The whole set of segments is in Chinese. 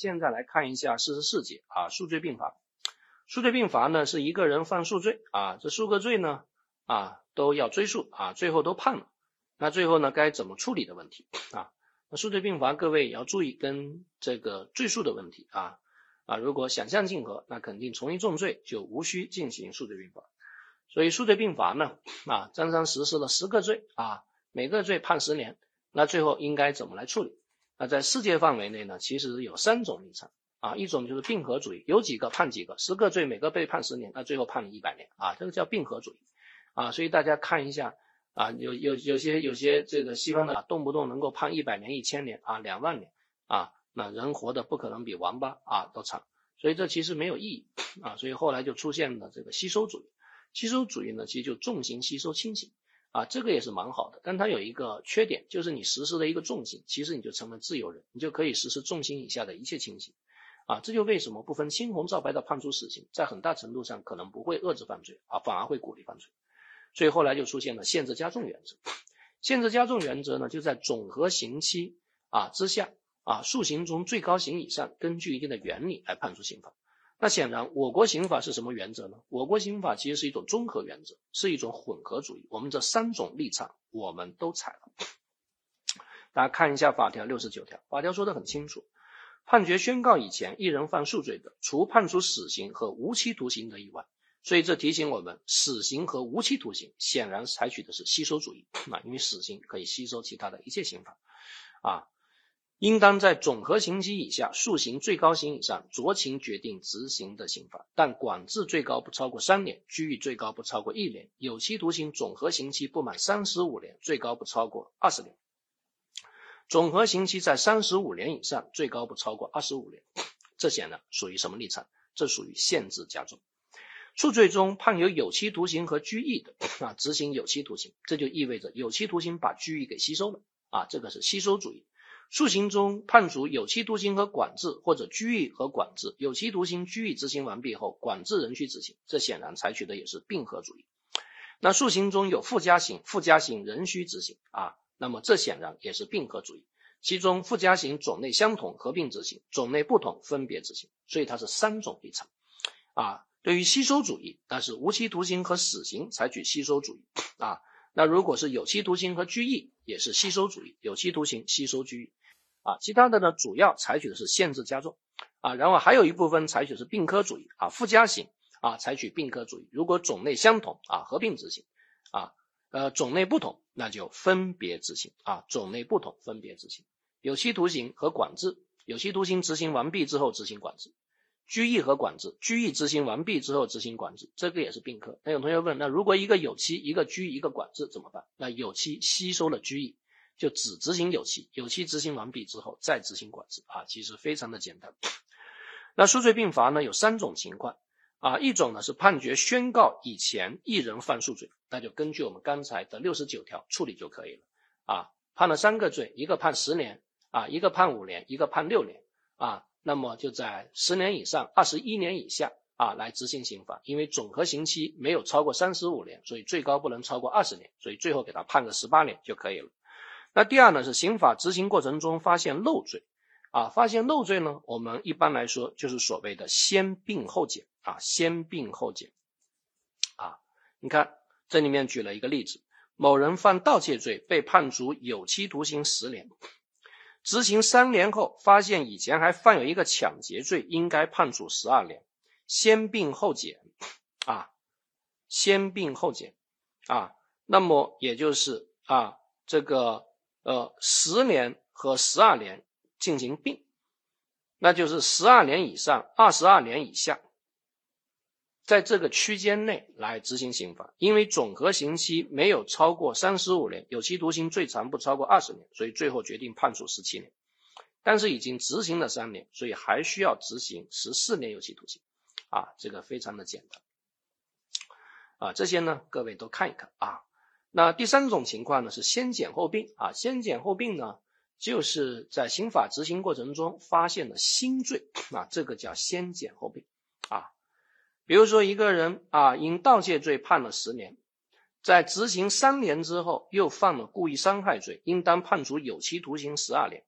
现在来看一下四十四节啊，数罪并罚。数罪并罚呢，是一个人犯数罪啊，这数个罪呢啊都要追诉啊，最后都判了，那最后呢该怎么处理的问题啊？那数罪并罚，各位也要注意跟这个罪数的问题啊啊，如果想象竞合，那肯定从一重罪就无需进行数罪并罚。所以数罪并罚呢啊，张三实施了十个罪啊，每个罪判十年，那最后应该怎么来处理？那在世界范围内呢，其实有三种立场啊，一种就是并合主义，有几个判几个，十个罪每个被判十年，那最后判了一百年啊，这个叫并合主义啊。所以大家看一下啊，有有有些有些这个西方的动不动能够判一百年、一千年啊、两万年啊，那人活的不可能比王八啊都长，所以这其实没有意义啊。所以后来就出现了这个吸收主义，吸收主义呢，其实就重刑吸收轻刑。啊，这个也是蛮好的，但它有一个缺点，就是你实施了一个重刑，其实你就成了自由人，你就可以实施重刑以下的一切轻刑。啊，这就为什么不分青红皂白的判处死刑，在很大程度上可能不会遏制犯罪，啊，反而会鼓励犯罪。所以后来就出现了限制加重原则。限制加重原则呢，就在总和刑期啊之下，啊，数刑中最高刑以上，根据一定的原理来判处刑罚。那显然，我国刑法是什么原则呢？我国刑法其实是一种综合原则，是一种混合主义。我们这三种立场，我们都采了。大家看一下法条六十九条，法条说的很清楚：判决宣告以前，一人犯数罪的，除判处死刑和无期徒刑的以外。所以这提醒我们，死刑和无期徒刑显然采取的是吸收主义啊，因为死刑可以吸收其他的一切刑法啊。应当在总和刑期以下，数刑最高刑以上，酌情决定执行的刑罚，但管制最高不超过三年，拘役最高不超过一年，有期徒刑总和刑期不满三十五年，最高不超过二十年。总和刑期在三十五年以上，最高不超过二十五年。这显然属于什么立场？这属于限制加重。数罪中判有有期徒刑和拘役的啊，执行有期徒刑，这就意味着有期徒刑把拘役给吸收了啊，这个是吸收主义。数刑中判处有期徒刑和管制，或者拘役和管制，有期徒刑、拘役执行完毕后，管制仍需执行，这显然采取的也是并合主义。那数刑中有附加刑，附加刑仍需执行啊，那么这显然也是并合主义。其中附加刑种类相同，合并执行；种类不同，分别执行。所以它是三种立场啊。对于吸收主义，那是无期徒刑和死刑采取吸收主义啊。那如果是有期徒刑和拘役，也是吸收主义，有期徒刑吸收拘役。啊，其他的呢，主要采取的是限制加重，啊，然后还有一部分采取的是并科主义，啊，附加刑，啊，采取并科主义。如果种类相同，啊，合并执行，啊，呃，种类不同，那就分别执行，啊，种类不同，分别执行。有期徒刑和管制，有期徒刑执行完毕之后执行管制，拘役和管制，拘役执行完毕之后执行管制，这个也是并科。那有同学问，那如果一个有期，一个拘役，一个管制怎么办？那有期吸收了拘役。就只执行有期，有期执行完毕之后再执行管制啊，其实非常的简单。那数罪并罚呢有三种情况啊，一种呢是判决宣告以前一人犯数罪，那就根据我们刚才的六十九条处理就可以了啊。判了三个罪，一个判十年啊，一个判五年，一个判六年啊，那么就在十年以上二十一年以下啊来执行刑罚，因为总和刑期没有超过三十五年，所以最高不能超过二十年，所以最后给他判个十八年就可以了。那第二呢是刑法执行过程中发现漏罪，啊，发现漏罪呢，我们一般来说就是所谓的先并后减啊，先并后减，啊，你看这里面举了一个例子，某人犯盗窃罪被判处有期徒刑十年，执行三年后发现以前还犯有一个抢劫罪，应该判处十二年，先并后减，啊，先并后减，啊，那么也就是啊这个。呃，十年和十二年进行并，那就是十二年以上，二十二年以下，在这个区间内来执行刑罚。因为总和刑期没有超过三十五年，有期徒刑最长不超过二十年，所以最后决定判处十七年。但是已经执行了三年，所以还需要执行十四年有期徒刑。啊，这个非常的简单。啊，这些呢，各位都看一看啊。那第三种情况呢，是先减后并啊，先减后并呢，就是在刑法执行过程中发现了新罪啊，这个叫先减后并。比如说一个人啊，因盗窃罪判了十年，在执行三年之后又犯了故意伤害罪，应当判处有期徒刑十二年。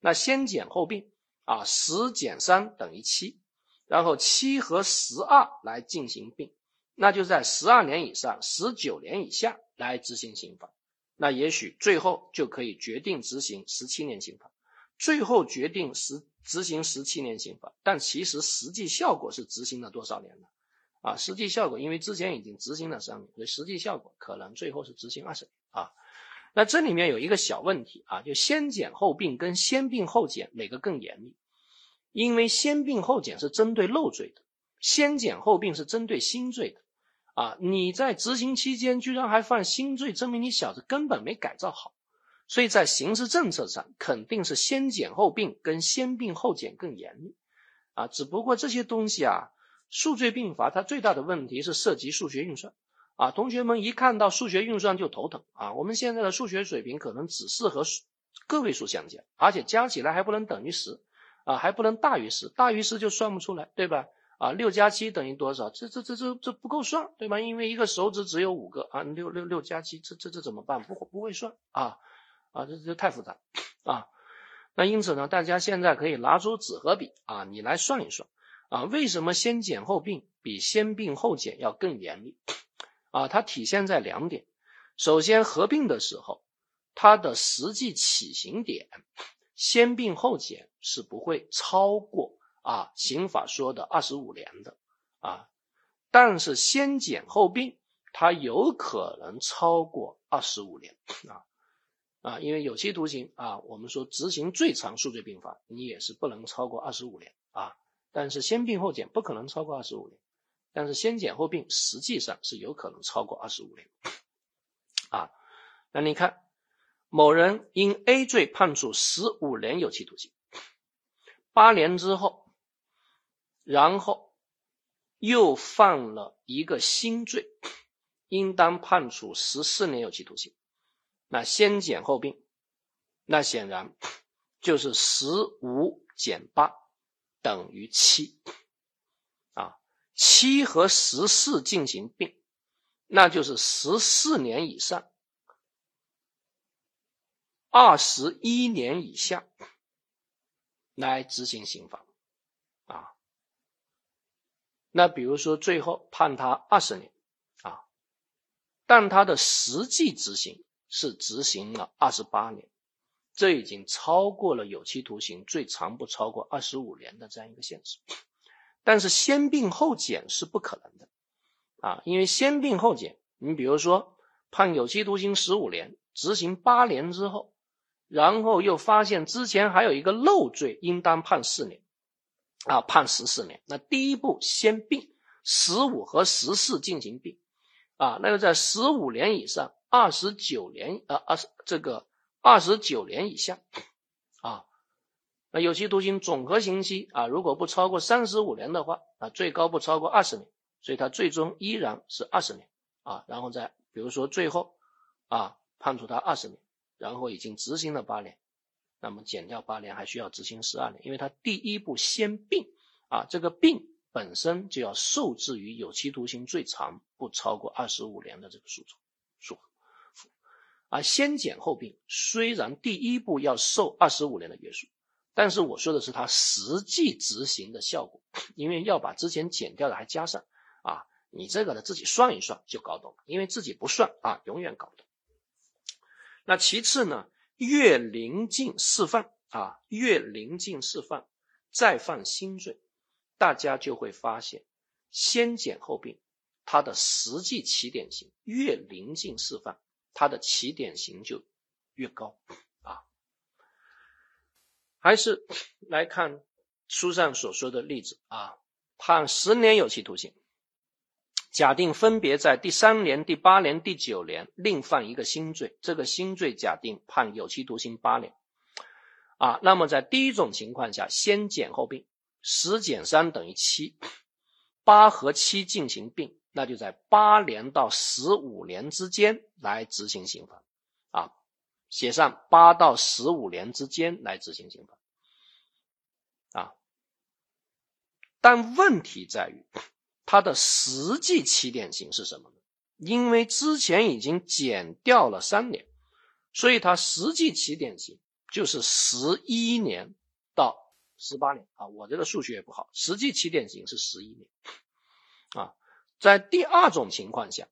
那先减后并啊，十减三等于七，然后七和十二来进行并，那就在十二年以上、十九年以下来执行刑罚。那也许最后就可以决定执行十七年刑罚，最后决定实执行十七年刑罚，但其实实际效果是执行了多少年呢？啊，实际效果因为之前已经执行了三年，所以实际效果可能最后是执行二十年啊。那这里面有一个小问题啊，就先减后并跟先并后减哪个更严厉？因为先并后减是针对漏罪的，先减后并是针对新罪的。啊，你在执行期间居然还犯新罪，证明你小子根本没改造好。所以在刑事政策上，肯定是先减后并跟先并后减更严厉。啊，只不过这些东西啊，数罪并罚它最大的问题是涉及数学运算。啊，同学们一看到数学运算就头疼。啊，我们现在的数学水平可能只适合个位数相加，而且加起来还不能等于十，啊，还不能大于十，大于十就算不出来，对吧？啊，六加七等于多少？这这这这这不够算，对吧？因为一个手指只有五个啊，六六六加七，这这这怎么办？不不会算啊啊，这这太复杂啊。那因此呢，大家现在可以拿出纸和笔啊，你来算一算啊，为什么先减后并比先并后减要更严厉啊？它体现在两点，首先合并的时候，它的实际起刑点，先并后减是不会超过。啊，刑法说的二十五年的啊，但是先减后并，它有可能超过二十五年啊啊，因为有期徒刑啊，我们说执行最长数罪并罚，你也是不能超过二十五年啊。但是先并后减不可能超过二十五年，但是先减后并实际上是有可能超过二十五年啊。那你看，某人因 A 罪判处十五年有期徒刑，八年之后。然后又犯了一个新罪，应当判处十四年有期徒刑。那先减后并，那显然就是十五减八等于七啊，七和十四进行并，那就是十四年以上，二十一年以下来执行刑罚啊。那比如说，最后判他二十年，啊，但他的实际执行是执行了二十八年，这已经超过了有期徒刑最长不超过二十五年的这样一个限制。但是先并后减是不可能的，啊，因为先并后减，你比如说判有期徒刑十五年，执行八年之后，然后又发现之前还有一个漏罪，应当判四年。啊，判十四年。那第一步先并十五和十四进行并，啊，那个在十五年以上，二十九年，呃，二十这个二十九年以下，啊，那有期徒刑总和刑期啊，如果不超过三十五年的话，啊，最高不超过二十年，所以他最终依然是二十年，啊，然后再比如说最后啊，判处他二十年，然后已经执行了八年。那么减掉八年，还需要执行十二年，因为他第一步先并啊，这个并本身就要受制于有期徒刑最长不超过二十五年的这个数数，而先减后并，虽然第一步要受二十五年的约束，但是我说的是他实际执行的效果，因为要把之前减掉的还加上啊，你这个呢自己算一算就搞懂了，因为自己不算啊，永远搞不懂。那其次呢？越临近释放啊，越临近释放，再犯新罪，大家就会发现，先减后并，它的实际起点刑越临近释放，它的起点刑就越高啊。还是来看书上所说的例子啊，判十年有期徒刑。假定分别在第三年、第八年、第九年另犯一个新罪，这个新罪假定判有期徒刑八年，啊，那么在第一种情况下，先减后并，十减三等于七，八和七进行并，那就在八年到十五年之间来执行刑罚，啊，写上八到十五年之间来执行刑罚，啊，但问题在于。它的实际起点刑是什么呢？因为之前已经减掉了三年，所以它实际起点刑就是十一年到十八年啊，我这个数学也不好，实际起点刑是十一年啊。在第二种情况下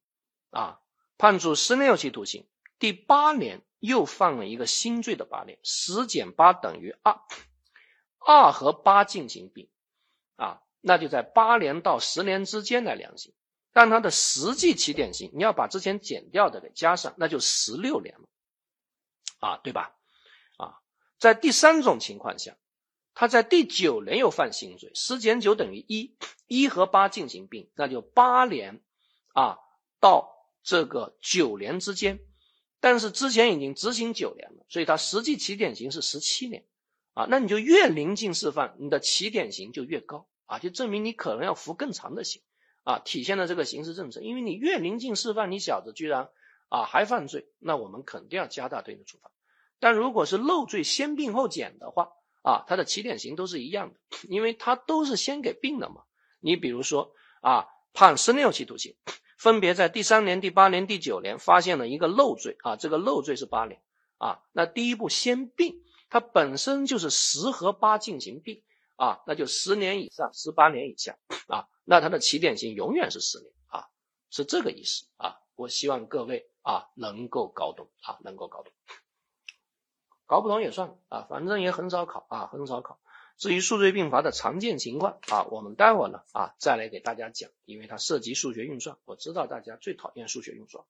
啊，判处十年有期徒刑，第八年又犯了一个新罪的八年，十减八等于二，二和八进行并啊，那就在八年到十年之间来量刑，但他的实际起点刑你要把之前减掉的给加上，那就十六年了啊，对吧？啊，在第三种情况下。他在第九年又犯新罪，十减九等于一，一和八进行并，那就八年啊到这个九年之间，但是之前已经执行九年了，所以他实际起点刑是十七年啊，那你就越临近释放，你的起点刑就越高啊，就证明你可能要服更长的刑啊，体现了这个刑事政策，因为你越临近释放，你小子居然啊还犯罪，那我们肯定要加大对你的处罚，但如果是漏罪先并后减的话。啊，它的起点刑都是一样的，因为它都是先给并的嘛。你比如说啊，判十年有期徒刑，分别在第三年、第八年、第九年发现了一个漏罪啊，这个漏罪是八年啊。那第一步先并，它本身就是十和八进行并啊，那就十年以上、十八年以下啊，那它的起点刑永远是十年啊，是这个意思啊。我希望各位啊能够搞懂啊，能够搞懂。搞不懂也算啊，反正也很少考啊，很少考。至于数罪并罚的常见情况啊，我们待会儿呢啊再来给大家讲，因为它涉及数学运算，我知道大家最讨厌数学运算。